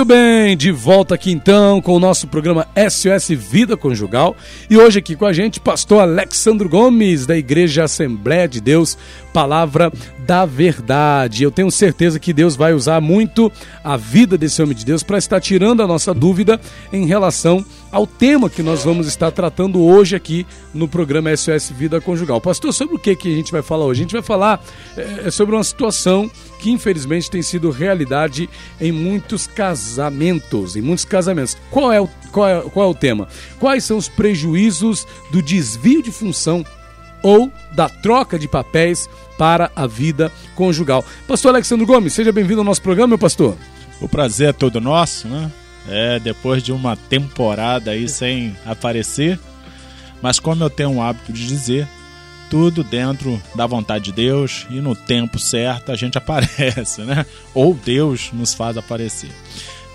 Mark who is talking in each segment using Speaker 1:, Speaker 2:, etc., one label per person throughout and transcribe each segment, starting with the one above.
Speaker 1: Muito bem, de volta aqui então com o nosso programa SOS Vida Conjugal. E hoje aqui com a gente, pastor Alexandro Gomes, da Igreja Assembleia de Deus, Palavra da Verdade. Eu tenho certeza que Deus vai usar muito a vida desse homem de Deus para estar tirando a nossa dúvida em relação ao tema que nós vamos estar tratando hoje aqui no programa SOS Vida Conjugal. Pastor, sobre o que, que a gente vai falar hoje? A gente vai falar é, sobre uma situação que infelizmente tem sido realidade em muitos casamentos, em muitos casamentos. Qual é o, qual é, qual é o tema? Quais são os prejuízos do desvio de função ou da troca de papéis para a vida conjugal? Pastor Alexandre Gomes, seja bem-vindo ao nosso programa, meu pastor.
Speaker 2: O prazer é todo nosso, né? É, depois de uma temporada aí sem aparecer, mas como eu tenho um hábito de dizer, tudo dentro da vontade de Deus e no tempo certo a gente aparece, né? Ou Deus nos faz aparecer.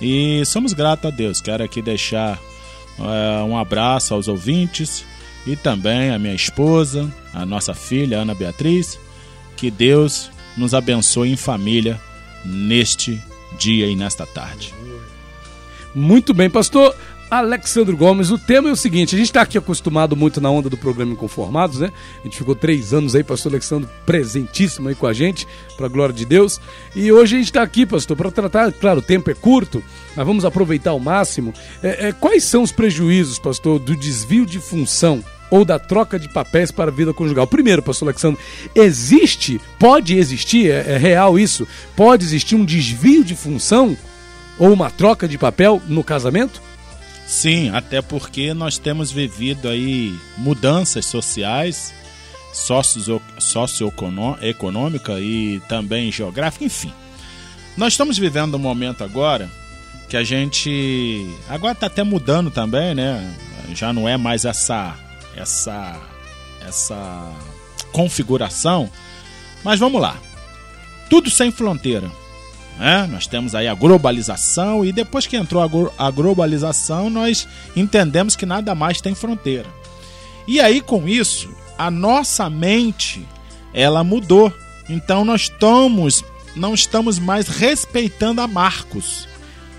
Speaker 2: E somos gratos a Deus. Quero aqui deixar é, um abraço aos ouvintes e também a minha esposa, a nossa filha Ana Beatriz. Que Deus nos abençoe em família neste dia e nesta tarde.
Speaker 1: Muito bem, pastor. Alexandre Gomes, o tema é o seguinte: a gente está aqui acostumado muito na onda do programa Inconformados, né? A gente ficou três anos aí, pastor Alexandre, presentíssimo aí com a gente, para a glória de Deus. E hoje a gente está aqui, pastor, para tratar, claro, o tempo é curto, mas vamos aproveitar ao máximo. É, é, quais são os prejuízos, pastor, do desvio de função ou da troca de papéis para a vida conjugal. Primeiro, pastor Alexandre, existe, pode existir, é, é, real isso, pode existir um desvio de função ou uma troca de papel no casamento?
Speaker 2: Sim, até porque nós temos vivido aí mudanças sociais, socioeconômica e também geográfica, enfim. Nós estamos vivendo um momento agora que a gente agora está até mudando também, né? Já não é mais essa essa essa configuração. Mas vamos lá. Tudo sem fronteira. Né? Nós temos aí a globalização e depois que entrou a, a globalização, nós entendemos que nada mais tem fronteira. E aí com isso, a nossa mente ela mudou. Então nós estamos não estamos mais respeitando a Marcos.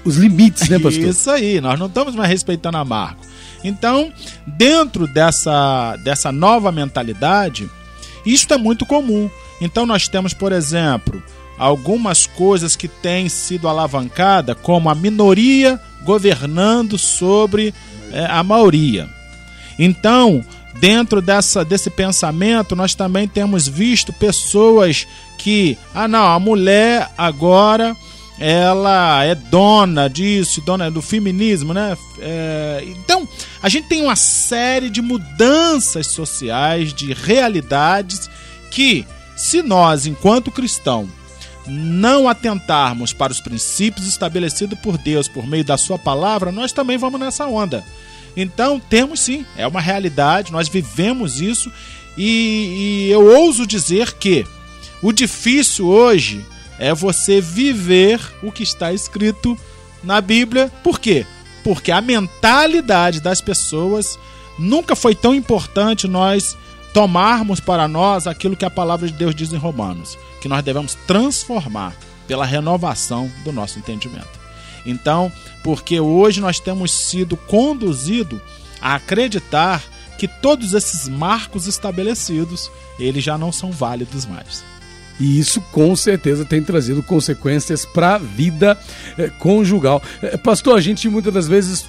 Speaker 1: Os limites, né, pastor?
Speaker 2: Isso aí, nós não estamos mais respeitando a Marcos. Então, dentro dessa, dessa nova mentalidade, isto é muito comum. Então nós temos, por exemplo, algumas coisas que têm sido alavancada, como a minoria governando sobre é, a maioria. Então, dentro dessa, desse pensamento, nós também temos visto pessoas que, ah, não, a mulher agora ela é dona disso, dona do feminismo, né? É, então, a gente tem uma série de mudanças sociais, de realidades que, se nós, enquanto cristão, não atentarmos para os princípios estabelecidos por Deus por meio da Sua palavra, nós também vamos nessa onda. Então, temos sim, é uma realidade, nós vivemos isso e, e eu ouso dizer que o difícil hoje é você viver o que está escrito na Bíblia. Por quê? Porque a mentalidade das pessoas nunca foi tão importante nós tomarmos para nós aquilo que a palavra de Deus diz em Romanos, que nós devemos transformar pela renovação do nosso entendimento. Então, porque hoje nós temos sido conduzidos a acreditar que todos esses marcos estabelecidos, eles já não são válidos mais.
Speaker 1: E isso com certeza tem trazido consequências para a vida eh, conjugal. Eh, pastor, a gente muitas das vezes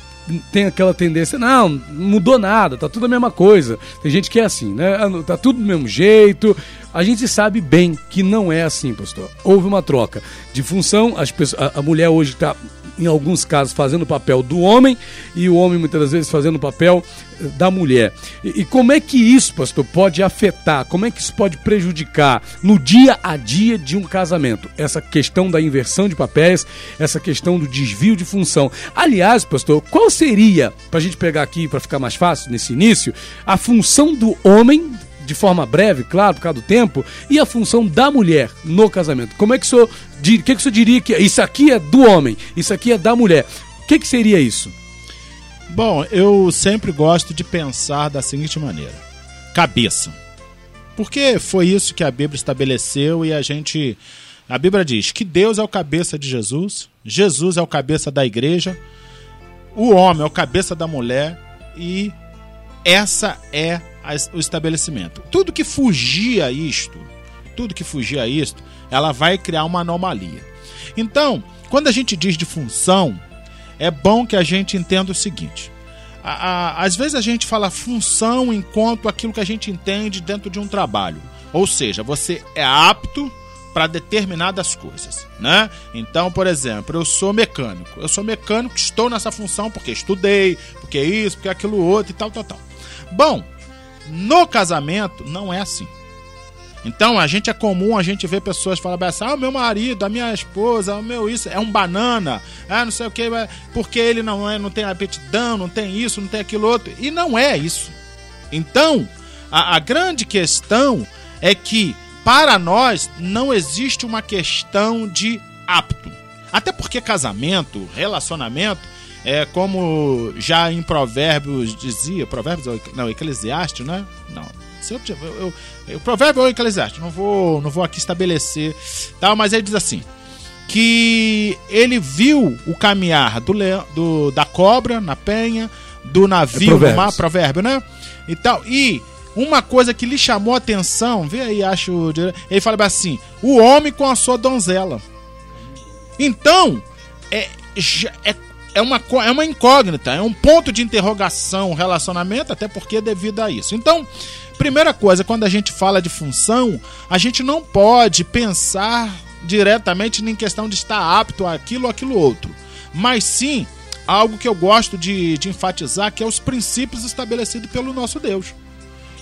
Speaker 1: tem aquela tendência, não, mudou nada, tá tudo a mesma coisa. Tem gente que é assim, né? Ah, tá tudo do mesmo jeito. A gente sabe bem que não é assim, pastor. Houve uma troca de função, as pessoas, a, a mulher hoje está em alguns casos, fazendo o papel do homem e o homem, muitas das vezes, fazendo o papel eh, da mulher. E, e, como é que isso, pastor, pode afetar, como é que isso pode prejudicar no dia a dia de um casamento? Essa questão da inversão de papéis, essa questão do desvio de função. Aliás, pastor, qual seria, para a gente pegar aqui para ficar mais fácil nesse início, a função do homem de forma breve, claro, por causa do tempo, e a função da mulher no casamento. Como é que o senhor, que que o senhor diria que isso aqui é do homem, isso aqui é da mulher? O que, que seria isso?
Speaker 2: Bom, eu sempre gosto de pensar da seguinte maneira: cabeça. Porque foi isso que a Bíblia estabeleceu e a gente A Bíblia diz que Deus é o cabeça de Jesus, Jesus é o cabeça da igreja, o homem é o cabeça da mulher e essa é o estabelecimento. Tudo que fugir a isto, tudo que fugir a isto, ela vai criar uma anomalia. Então, quando a gente diz de função, é bom que a gente entenda o seguinte: a, a, às vezes a gente fala função enquanto aquilo que a gente entende dentro de um trabalho. Ou seja, você é apto para determinadas coisas, né? Então, por exemplo, eu sou mecânico. Eu sou mecânico, estou nessa função porque estudei, porque isso, porque aquilo outro e tal, tal, tal. Bom, no casamento não é assim. Então, a gente é comum a gente ver pessoas falando assim: ah, o meu marido, a minha esposa, o meu isso, é um banana, ah, não sei o que, porque ele não, é, não tem aptidão, não tem isso, não tem aquilo outro. E não é isso. Então, a, a grande questão é que, para nós, não existe uma questão de apto. Até porque casamento, relacionamento, é como já em Provérbios dizia, Provérbios, não, Eclesiastes, né? Não. Se eu, eu, provérbio é o Eclesiastes, não vou, não vou aqui estabelecer, tal, mas ele diz assim: que ele viu o caminhar do, leão, do da cobra na penha, do navio é no mar, provérbio, né? E tal. E uma coisa que lhe chamou a atenção, vê aí, acho. Ele fala assim: o homem com a sua donzela. Então, é, é é uma, é uma incógnita, é um ponto de interrogação o relacionamento, até porque é devido a isso. Então, primeira coisa, quando a gente fala de função, a gente não pode pensar diretamente em questão de estar apto a aquilo ou aquilo outro, mas sim algo que eu gosto de, de enfatizar, que é os princípios estabelecidos pelo nosso Deus.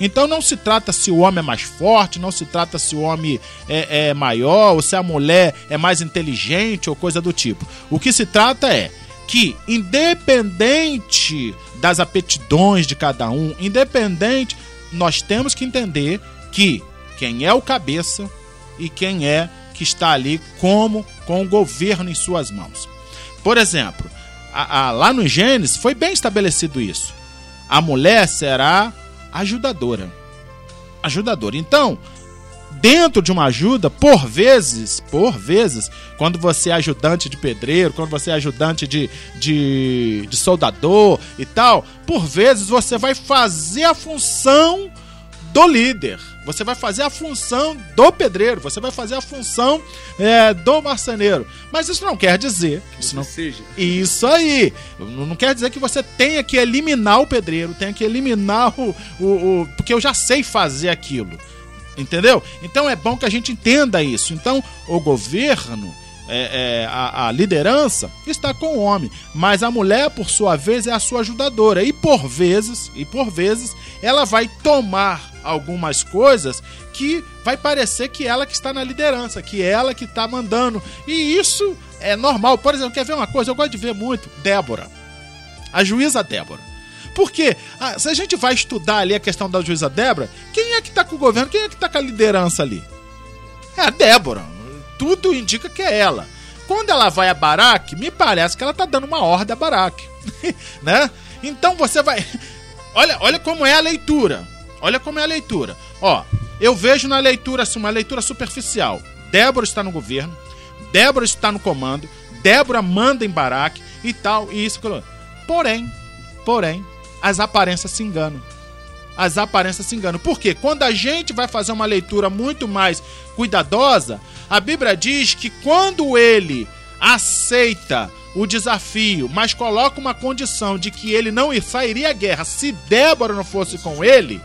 Speaker 2: Então não se trata se o homem é mais forte, não se trata se o homem é, é maior, ou se a mulher é mais inteligente ou coisa do tipo. O que se trata é que, independente das aptidões de cada um, independente, nós temos que entender que quem é o cabeça e quem é que está ali como com o governo em suas mãos. Por exemplo, a, a, lá no Gênesis foi bem estabelecido isso. A mulher será ajudadora. Ajudadora. Então, dentro de uma ajuda, por vezes, por vezes, quando você é ajudante de pedreiro, quando você é ajudante de, de, de soldador e tal, por vezes você vai fazer a função do líder. Você vai fazer a função do pedreiro, você vai fazer a função é, do marceneiro. Mas isso não quer dizer. Isso não seja. Isso aí. Não quer dizer que você tenha que eliminar o pedreiro, tenha que eliminar o, o, o. Porque eu já sei fazer aquilo. Entendeu? Então é bom que a gente entenda isso. Então, o governo, é, é, a, a, liderança está com o homem, mas a mulher, por sua vez, é a sua ajudadora. E por vezes, e por vezes, ela vai tomar algumas coisas que vai parecer que ela que está na liderança, que ela que está mandando. E isso é normal. Por exemplo, quer ver uma coisa? Eu gosto de ver muito Débora. A juíza Débora. Porque ah, se a gente vai estudar ali a questão da juíza Débora, quem é que está com o governo? Quem é que está com a liderança ali? É a Débora. Tudo indica que é ela. Quando ela vai a Baraque, me parece que ela está dando uma ordem a Baraque. né? Então você vai. Olha, olha como é a leitura. Olha como é a leitura. Ó, eu vejo na leitura assim, uma leitura superficial. Débora está no governo, Débora está no comando, Débora manda em Baraque e tal, e isso. Porém, porém, as aparências se enganam. As aparências se enganam. Porque quando a gente vai fazer uma leitura muito mais cuidadosa, a Bíblia diz que quando ele aceita o desafio, mas coloca uma condição de que ele não sairia à guerra se Débora não fosse com ele,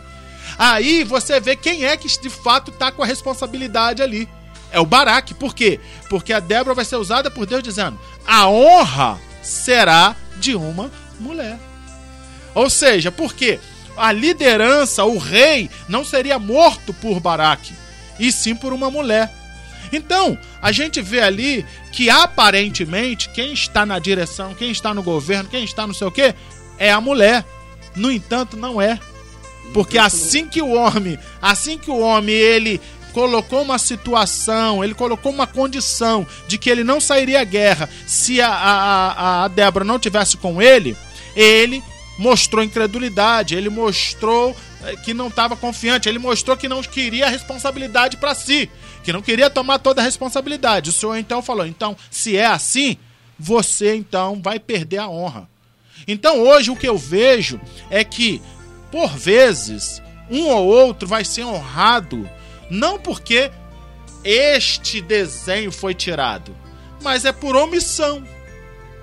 Speaker 2: aí você vê quem é que de fato está com a responsabilidade ali. É o Baraque. Por quê? Porque a Débora vai ser usada por Deus dizendo: a honra será de uma mulher. Ou seja, porque a liderança, o rei, não seria morto por Baraque, e sim por uma mulher. Então, a gente vê ali que aparentemente quem está na direção, quem está no governo, quem está não sei o quê, é a mulher. No entanto, não é. Porque assim que o homem, assim que o homem ele colocou uma situação, ele colocou uma condição de que ele não sairia à guerra se a, a, a Débora não tivesse com ele, ele mostrou incredulidade, ele mostrou eh, que não estava confiante, ele mostrou que não queria a responsabilidade para si. que não queria tomar toda a responsabilidade. O Senhor então falou: então, se é assim, você então vai perder a honra. Então hoje o que eu vejo é que, por vezes, um ou outro vai ser honrado, não porque este desenho foi tirado, mas é por omissão.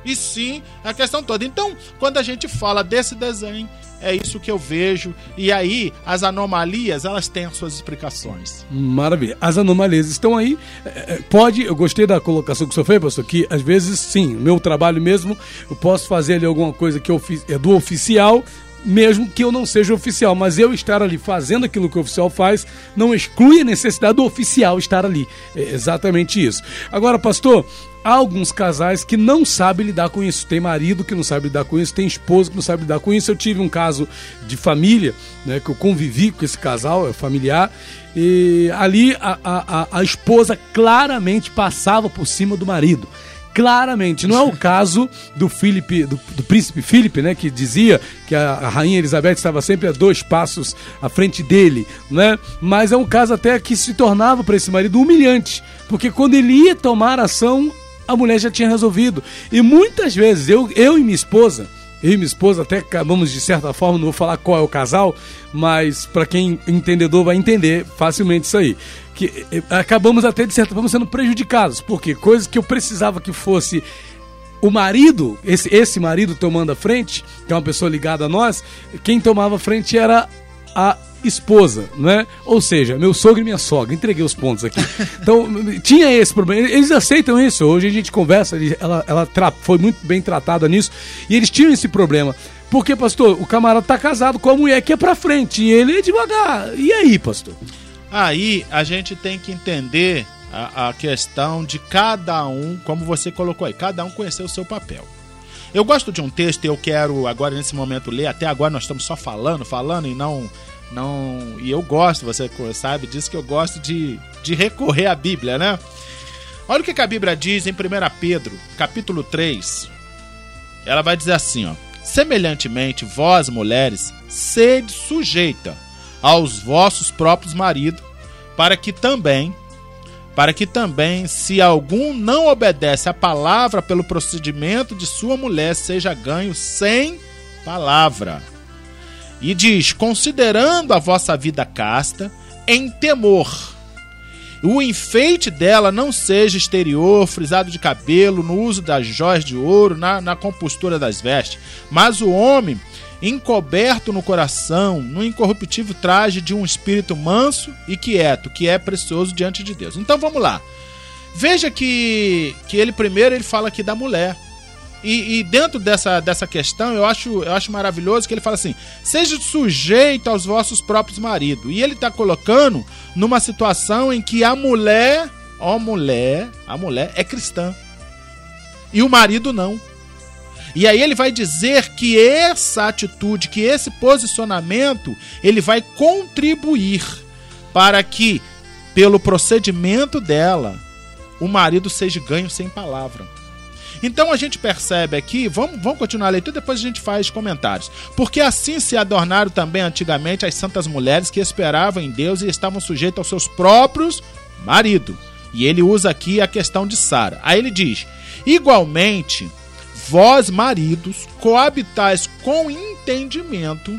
Speaker 2: E sim a questão toda. Então, quando a gente fala desse desenho, é isso que eu vejo. E aí, as anomalias, elas têm as suas explicações.
Speaker 1: Maravilha. As anomalias estão aí. É, é, pode, eu gostei da colocação que o senhor fez, pastor, que às vezes, sim, meu trabalho mesmo, eu posso fazer ali alguma coisa que é do oficial, mesmo que eu não seja oficial, mas eu estar ali fazendo aquilo que o oficial faz não exclui a necessidade do oficial estar ali. É exatamente isso. Agora, pastor, há alguns casais que não sabem lidar com isso. Tem marido que não sabe lidar com isso, tem esposa que não sabe lidar com isso. Eu tive um caso de família, né, que eu convivi com esse casal, é familiar, e ali a, a, a esposa claramente passava por cima do marido claramente. Não é o caso do Felipe, do, do, príncipe Felipe, né, que dizia que a, a, rainha Elizabeth estava sempre a dois passos à frente dele, né? Mas é um caso até que se tornava para esse marido humilhante, porque quando ele ia tomar ação, a mulher já tinha resolvido. E muitas vezes eu, eu e minha esposa e minha esposa até acabamos de certa forma, não vou falar qual é o casal, mas para quem entendedor vai entender facilmente isso aí. Que eh, acabamos até de certa forma sendo prejudicados, porque coisas que eu precisava que fosse o marido, esse, esse marido tomando a frente, que é uma pessoa ligada a nós, quem tomava frente era a esposa, né? Ou seja, meu sogro e minha sogra. Entreguei os pontos aqui. Então, tinha esse problema. Eles aceitam isso. Hoje a gente conversa, ela, ela foi muito bem tratada nisso. E eles tinham esse problema. Porque, pastor, o camarada tá casado com a mulher que é pra frente. E ele é devagar. E aí, pastor?
Speaker 2: Aí a gente tem que entender a, a questão de cada um, como você colocou aí, cada um conhecer o seu papel. Eu gosto de um texto e eu quero agora nesse momento ler. Até agora nós estamos só falando, falando e não não e eu gosto, você sabe disso que eu gosto de, de recorrer à Bíblia, né? Olha o que a Bíblia diz em 1 Pedro, capítulo 3. Ela vai dizer assim, ó: Semelhantemente, vós, mulheres, sede sujeita aos vossos próprios maridos, para que também para que também, se algum não obedece à palavra pelo procedimento de sua mulher, seja ganho sem palavra e diz: considerando a vossa vida casta, em temor. O enfeite dela não seja exterior, frisado de cabelo, no uso das joias de ouro, na, na compostura das vestes, mas o homem encoberto no coração, no incorruptível traje de um espírito manso e quieto, que é precioso diante de Deus. Então vamos lá. Veja que, que ele primeiro ele fala aqui da mulher. E, e, dentro dessa, dessa questão, eu acho, eu acho maravilhoso que ele fala assim: seja sujeito aos vossos próprios maridos. E ele está colocando numa situação em que a mulher, ó mulher, a mulher é cristã. E o marido não. E aí ele vai dizer que essa atitude, que esse posicionamento, ele vai contribuir para que, pelo procedimento dela, o marido seja ganho sem palavra. Então a gente percebe aqui, vamos, vamos continuar a leitura, depois a gente faz comentários. Porque assim se adornaram também antigamente as santas mulheres que esperavam em Deus e estavam sujeitas aos seus próprios maridos. E ele usa aqui a questão de Sara. Aí ele diz: igualmente, vós maridos coabitais com entendimento.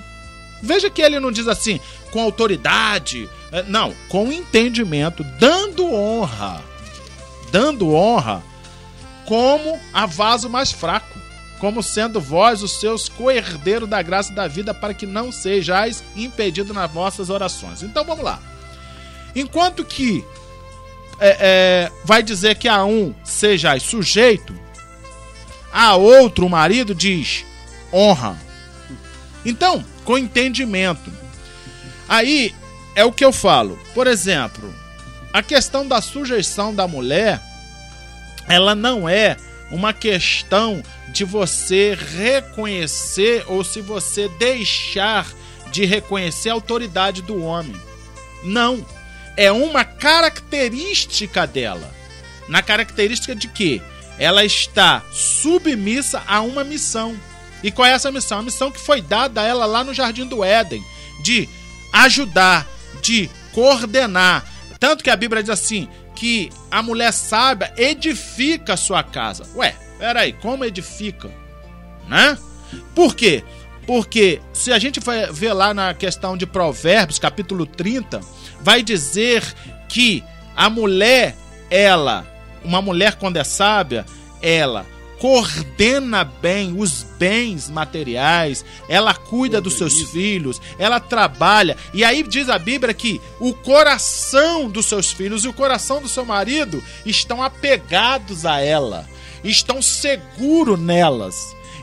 Speaker 2: Veja que ele não diz assim, com autoridade, eh, não, com entendimento, dando honra. Dando honra como a vaso mais fraco, como sendo vós os seus co-herdeiros da graça da vida, para que não sejais impedidos nas vossas orações. Então vamos lá. Enquanto que é, é, vai dizer que a um sejais sujeito, a outro, o marido, diz honra. Então, com entendimento. Aí é o que eu falo. Por exemplo, a questão da sujeição da mulher ela não é uma questão de você reconhecer ou se você deixar de reconhecer a autoridade do homem. Não. É uma característica dela. Na característica de que ela está submissa a uma missão. E qual é essa missão? A missão que foi dada a ela lá no Jardim do Éden: de ajudar, de coordenar, Tanto que a Bíblia diz assim: que a mulher sábia edifica a sua casa. Ué, peraí, como edifica? Né? Por quê? Porque se a gente vai ver lá na questão de Provérbios, capítulo 30, vai dizer que a mulher, ela, uma mulher quando é sábia, ela coordena bem os bens materiais, ela cuida dos seus filhos, ela trabalha. E aí diz a Bíblia que o coração dos seus filhos e o coração do seu marido estão apegados a ela, estão seguros nelas.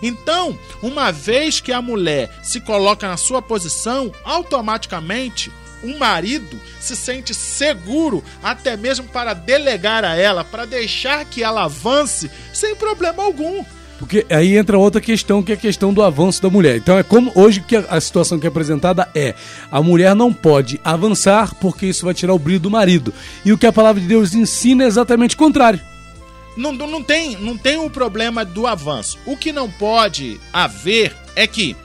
Speaker 2: Então, uma vez que a mulher se coloca na sua posição, automaticamente um marido se sente seguro até mesmo para delegar a ela, para deixar que ela avance sem problema algum.
Speaker 1: Porque aí entra outra questão, que é a questão do avanço da mulher. Então é como hoje que a situação que é apresentada é: a mulher não pode avançar porque isso vai tirar o brilho do marido. E o que a palavra de Deus ensina é exatamente o contrário.
Speaker 2: Não, não, tem, não tem o problema do avanço. O que não pode haver é que,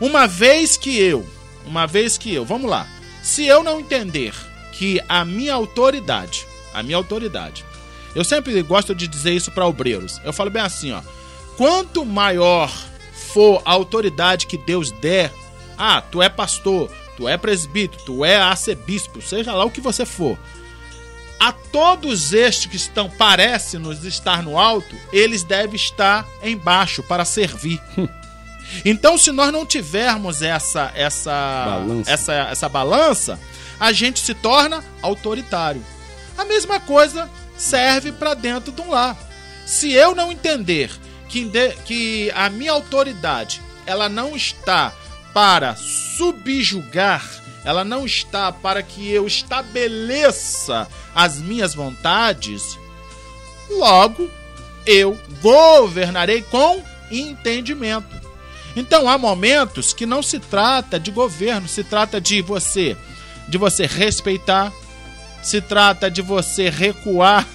Speaker 2: uma vez que eu, uma vez que eu, vamos lá, se eu não entender que a minha autoridade, a minha autoridade, eu sempre gosto de dizer isso para obreiros. Eu falo bem assim, ó. Quanto maior for a autoridade que Deus der, ah, tu é pastor, tu é presbítero, tu é arcebispo, seja lá o que você for. A todos estes que estão, parece nos estar no alto, eles devem estar embaixo para servir. Então, se nós não tivermos essa essa balança. essa essa balança, a gente se torna autoritário. A mesma coisa serve para dentro de um lar. Se eu não entender que, que a minha autoridade ela não está para subjugar, ela não está para que eu estabeleça as minhas vontades, logo eu governarei com entendimento. Então há momentos que não se trata de governo, se trata de você, de você respeitar, se trata de você recuar,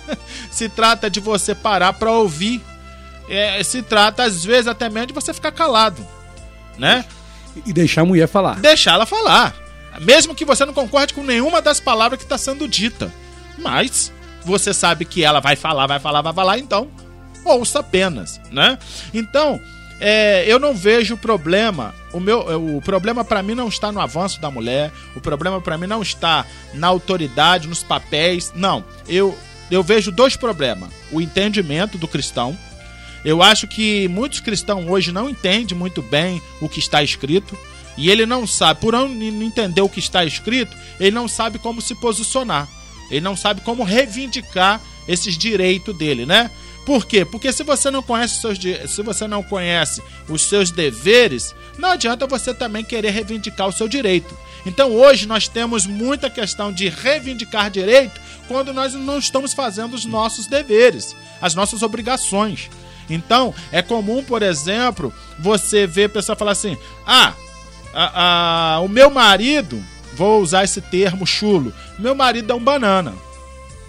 Speaker 2: se trata de você parar para ouvir, é, se trata às vezes até mesmo de você ficar calado, né?
Speaker 1: E deixar a mulher falar.
Speaker 2: Deixar ela falar, mesmo que você não concorde com nenhuma das palavras que está sendo dita, mas você sabe que ela vai falar, vai falar, vai falar, então ouça apenas, né? Então é, eu não vejo problema. O, meu, o problema para mim não está no avanço da mulher. O problema para mim não está na autoridade, nos papéis. Não. Eu, eu vejo dois problemas: o entendimento do cristão. Eu acho que muitos cristãos hoje não entendem muito bem o que está escrito. E ele não sabe, por não entender o que está escrito, ele não sabe como se posicionar. Ele não sabe como reivindicar esses direitos dele, né? Por quê? Porque se você não conhece seus, se você não conhece os seus deveres, não adianta você também querer reivindicar o seu direito. Então hoje nós temos muita questão de reivindicar direito quando nós não estamos fazendo os nossos deveres, as nossas obrigações. Então, é comum, por exemplo, você ver pessoa falar assim: ah, a, a, o meu marido, vou usar esse termo chulo, meu marido é um banana.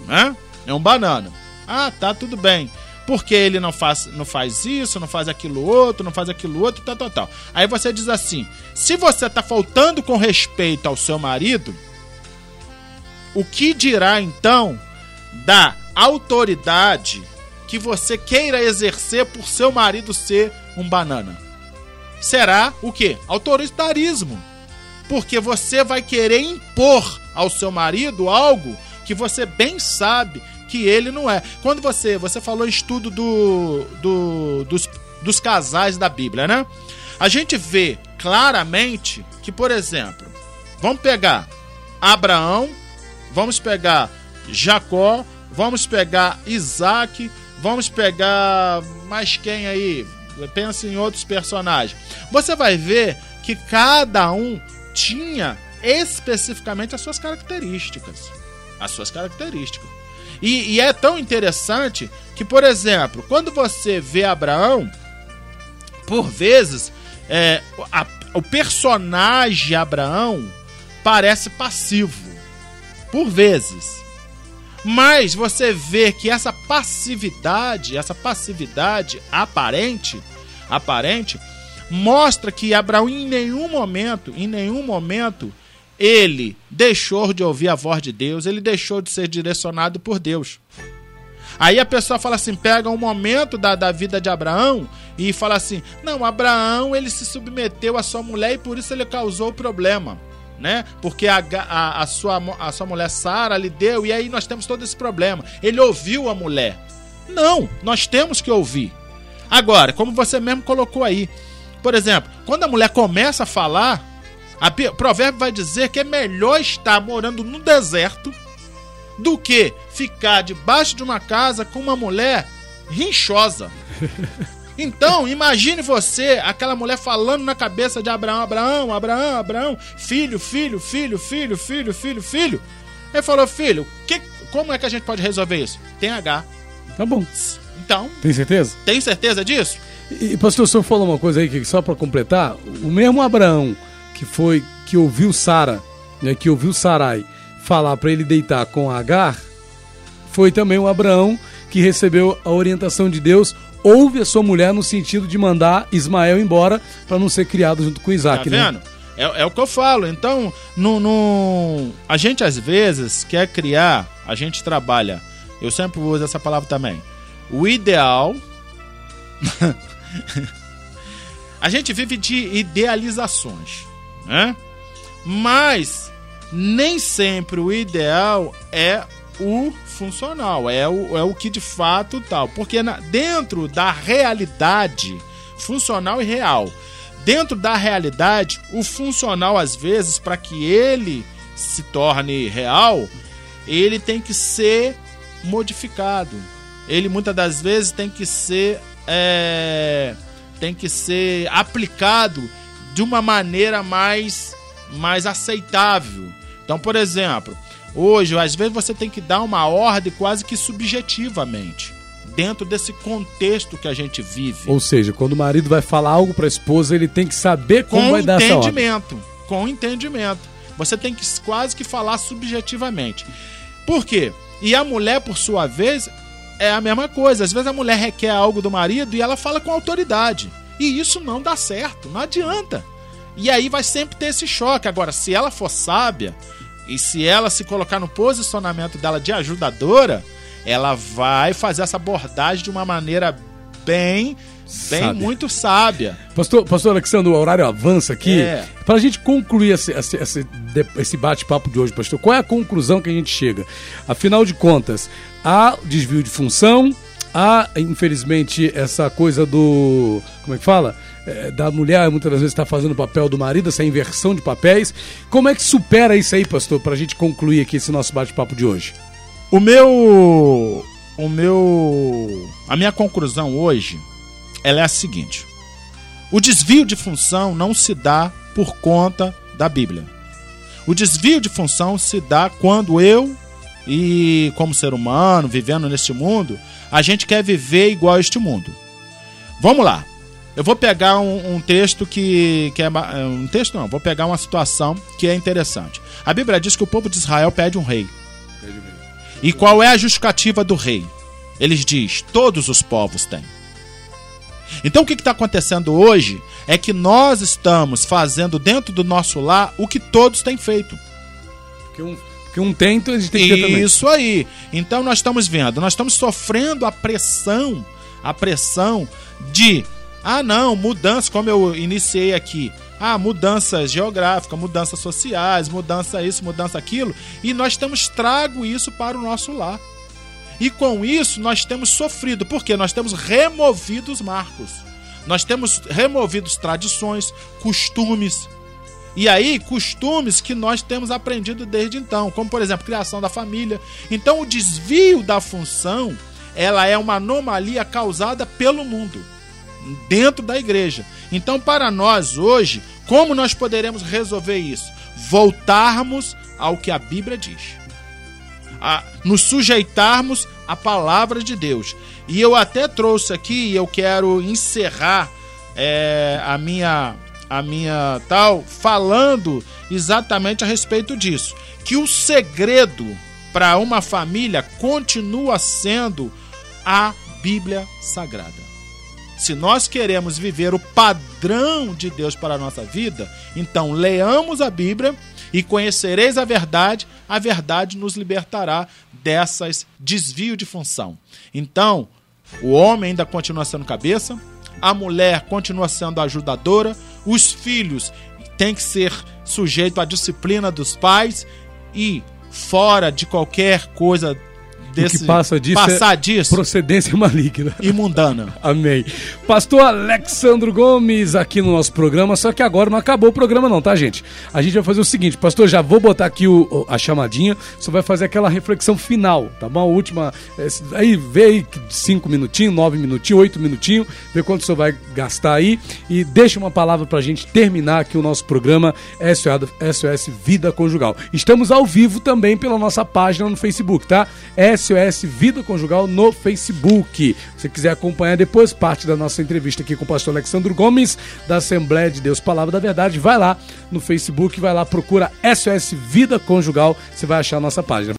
Speaker 2: Né? É um banana. Ah, tá, tudo bem porque ele não faz, não faz isso, não faz aquilo outro, não faz aquilo outro, tal, tal, tal. Aí você diz assim: se você está faltando com respeito ao seu marido, o que dirá então da autoridade que você queira exercer por seu marido ser um banana? Será o que? Autoritarismo. Porque você vai querer impor ao seu marido algo que você bem sabe que ele não é. Quando você você falou estudo do, do, dos, dos casais da Bíblia, né? A gente vê claramente que, por exemplo, vamos pegar Abraão, vamos pegar Jacó, vamos pegar Isaac, vamos pegar mais quem aí? Pensa em outros personagens. Você vai ver que cada um tinha especificamente as suas características. As suas características. E, e é tão interessante que, por exemplo, quando você vê Abraão, por vezes, é, a, o personagem Abraão parece passivo. Por vezes. Mas você vê que essa passividade, essa passividade aparente, aparente, mostra que Abraão em nenhum momento, em nenhum momento, ele deixou de ouvir a voz de Deus, ele deixou de ser direcionado por Deus. Aí a pessoa fala assim, pega um momento da, da vida de Abraão e fala assim: não, Abraão ele se submeteu à sua mulher e por isso ele causou o problema. Né? Porque a, a, a, sua, a sua mulher Sara lhe deu, e aí nós temos todo esse problema. Ele ouviu a mulher. Não, nós temos que ouvir. Agora, como você mesmo colocou aí, por exemplo, quando a mulher começa a falar, o provérbio vai dizer que é melhor estar morando no deserto do que ficar debaixo de uma casa com uma mulher rinchosa. Então, imagine você, aquela mulher falando na cabeça de Abraão, Abraão, Abraão, Abraão, filho, filho, filho, filho, filho, filho, filho. Ele falou, filho, que, como é que a gente pode resolver isso? Tem H.
Speaker 1: Tá bom.
Speaker 2: Então.
Speaker 1: Tem certeza?
Speaker 2: Tem certeza disso?
Speaker 1: E, pastor, o senhor falou uma coisa aí que só para completar, o mesmo Abraão que foi que ouviu Sara, né, que ouviu Sarai falar para ele deitar com Agar, foi também o Abraão que recebeu a orientação de Deus ouve a sua mulher no sentido de mandar Ismael embora para não ser criado junto com Isaac.
Speaker 2: Tá né? vendo? Né? É, é, o que eu falo. Então, no, no, a gente às vezes quer criar, a gente trabalha. Eu sempre uso essa palavra também. O ideal. a gente vive de idealizações, né? Mas nem sempre o ideal é o funcional, é o, é o que de fato tal. Porque na, dentro da realidade funcional e real, dentro da realidade, o funcional, às vezes, para que ele se torne real, ele tem que ser modificado. Ele muitas das vezes tem que ser é, tem que ser aplicado de uma maneira mais mais aceitável. Então, por exemplo, Hoje, às vezes, você tem que dar uma ordem quase que subjetivamente, dentro desse contexto que a gente vive.
Speaker 1: Ou seja, quando o marido vai falar algo para a esposa, ele tem que saber como
Speaker 2: com
Speaker 1: vai dar essa ordem.
Speaker 2: Com entendimento. Com entendimento. Você tem que quase que falar subjetivamente. Por quê? E a mulher, por sua vez, é a mesma coisa. Às vezes a mulher requer algo do marido e ela fala com autoridade. E isso não dá certo, não adianta. E aí vai sempre ter esse choque. Agora, se ela for sábia, e se ela se colocar no posicionamento dela de ajudadora, ela vai fazer essa abordagem de uma maneira bem bem sábia. muito sábia.
Speaker 1: Pastor, pastor Alexandre, o horário avança aqui. É. Para a gente concluir esse, esse, esse, esse bate-papo de hoje, pastor, qual é a conclusão que a gente chega? Afinal de contas, há desvio de função, há, infelizmente, essa coisa do. Como é que fala? é, da mulher muitas vezes está fazendo o papel do marido, essa inversão de papéis. Como é que supera isso aí, pastor, para a gente concluir aqui esse nosso bate-papo de hoje?
Speaker 2: O meu. O meu. A minha conclusão hoje ela é a seguinte: o desvio de função não se dá por conta da Bíblia. O desvio de função se dá quando eu e como ser humano, vivendo neste mundo, a gente quer viver igual a este mundo. Vamos lá. Eu vou pegar um, um, texto que, que é. é um texto não, vou pegar uma situação que é interessante. A Bíblia diz que o povo de Israel pede um rei. E qual é a justificativa do rei? Eles diz: todos os povos têm. Então o que está acontecendo hoje é que nós estamos fazendo dentro do nosso lar o que todos têm feito.
Speaker 1: Porque um, porque um tem, então a gente tem que ter também.
Speaker 2: Isso aí. Então nós estamos vendo, nós estamos sofrendo a pressão, a pressão de ah, não, mudanças, como eu iniciei aqui. Ah, mudanças geográficas, mudanças sociais, mudança isso, mudança aquilo. E nós temos trago isso para o nosso lar. E com isso nós temos sofrido, porque nós temos removido os marcos. Nós temos removido tradições, costumes. E aí, costumes que nós temos aprendido desde então, como por exemplo, criação da família. Então, o desvio da função, ela é uma anomalia causada pelo mundo dentro da igreja. Então, para nós hoje, como nós poderemos resolver isso? Voltarmos ao que a Bíblia diz. A, nos sujeitarmos à palavra de Deus. E eu até trouxe aqui, e eu quero encerrar é, a minha a minha tal falando exatamente a respeito disso, que o segredo para uma família continua sendo a Bíblia Sagrada. Se nós queremos viver o padrão de Deus para a nossa vida, então leamos a Bíblia e conhecereis a verdade, a verdade nos libertará dessas desvio de função. Então, o homem ainda continua sendo cabeça, a mulher continua sendo ajudadora, os filhos têm que ser sujeitos à disciplina dos pais e fora de qualquer coisa
Speaker 1: desse, que passa disso
Speaker 2: passar é disso
Speaker 1: procedência maligna
Speaker 2: e mundana.
Speaker 1: Amém. Pastor Alexandro Gomes aqui no nosso programa, só que agora não acabou o programa não, tá, gente? A gente vai fazer o seguinte, pastor, já vou botar aqui o, a chamadinha, só vai fazer aquela reflexão final, tá bom? A última, aí vê aí cinco minutinhos, nove minutinhos, oito minutinhos, vê quanto o senhor vai gastar aí e deixa uma palavra pra gente terminar aqui o nosso programa SOS, SOS Vida Conjugal. Estamos ao vivo também pela nossa página no Facebook, tá? SOS Vida Conjugal no Facebook. Se quiser acompanhar depois parte da nossa entrevista aqui com o pastor Alexandre Gomes, da Assembleia de Deus Palavra da Verdade, vai lá no Facebook, vai lá, procura SOS Vida Conjugal, você vai achar a nossa página.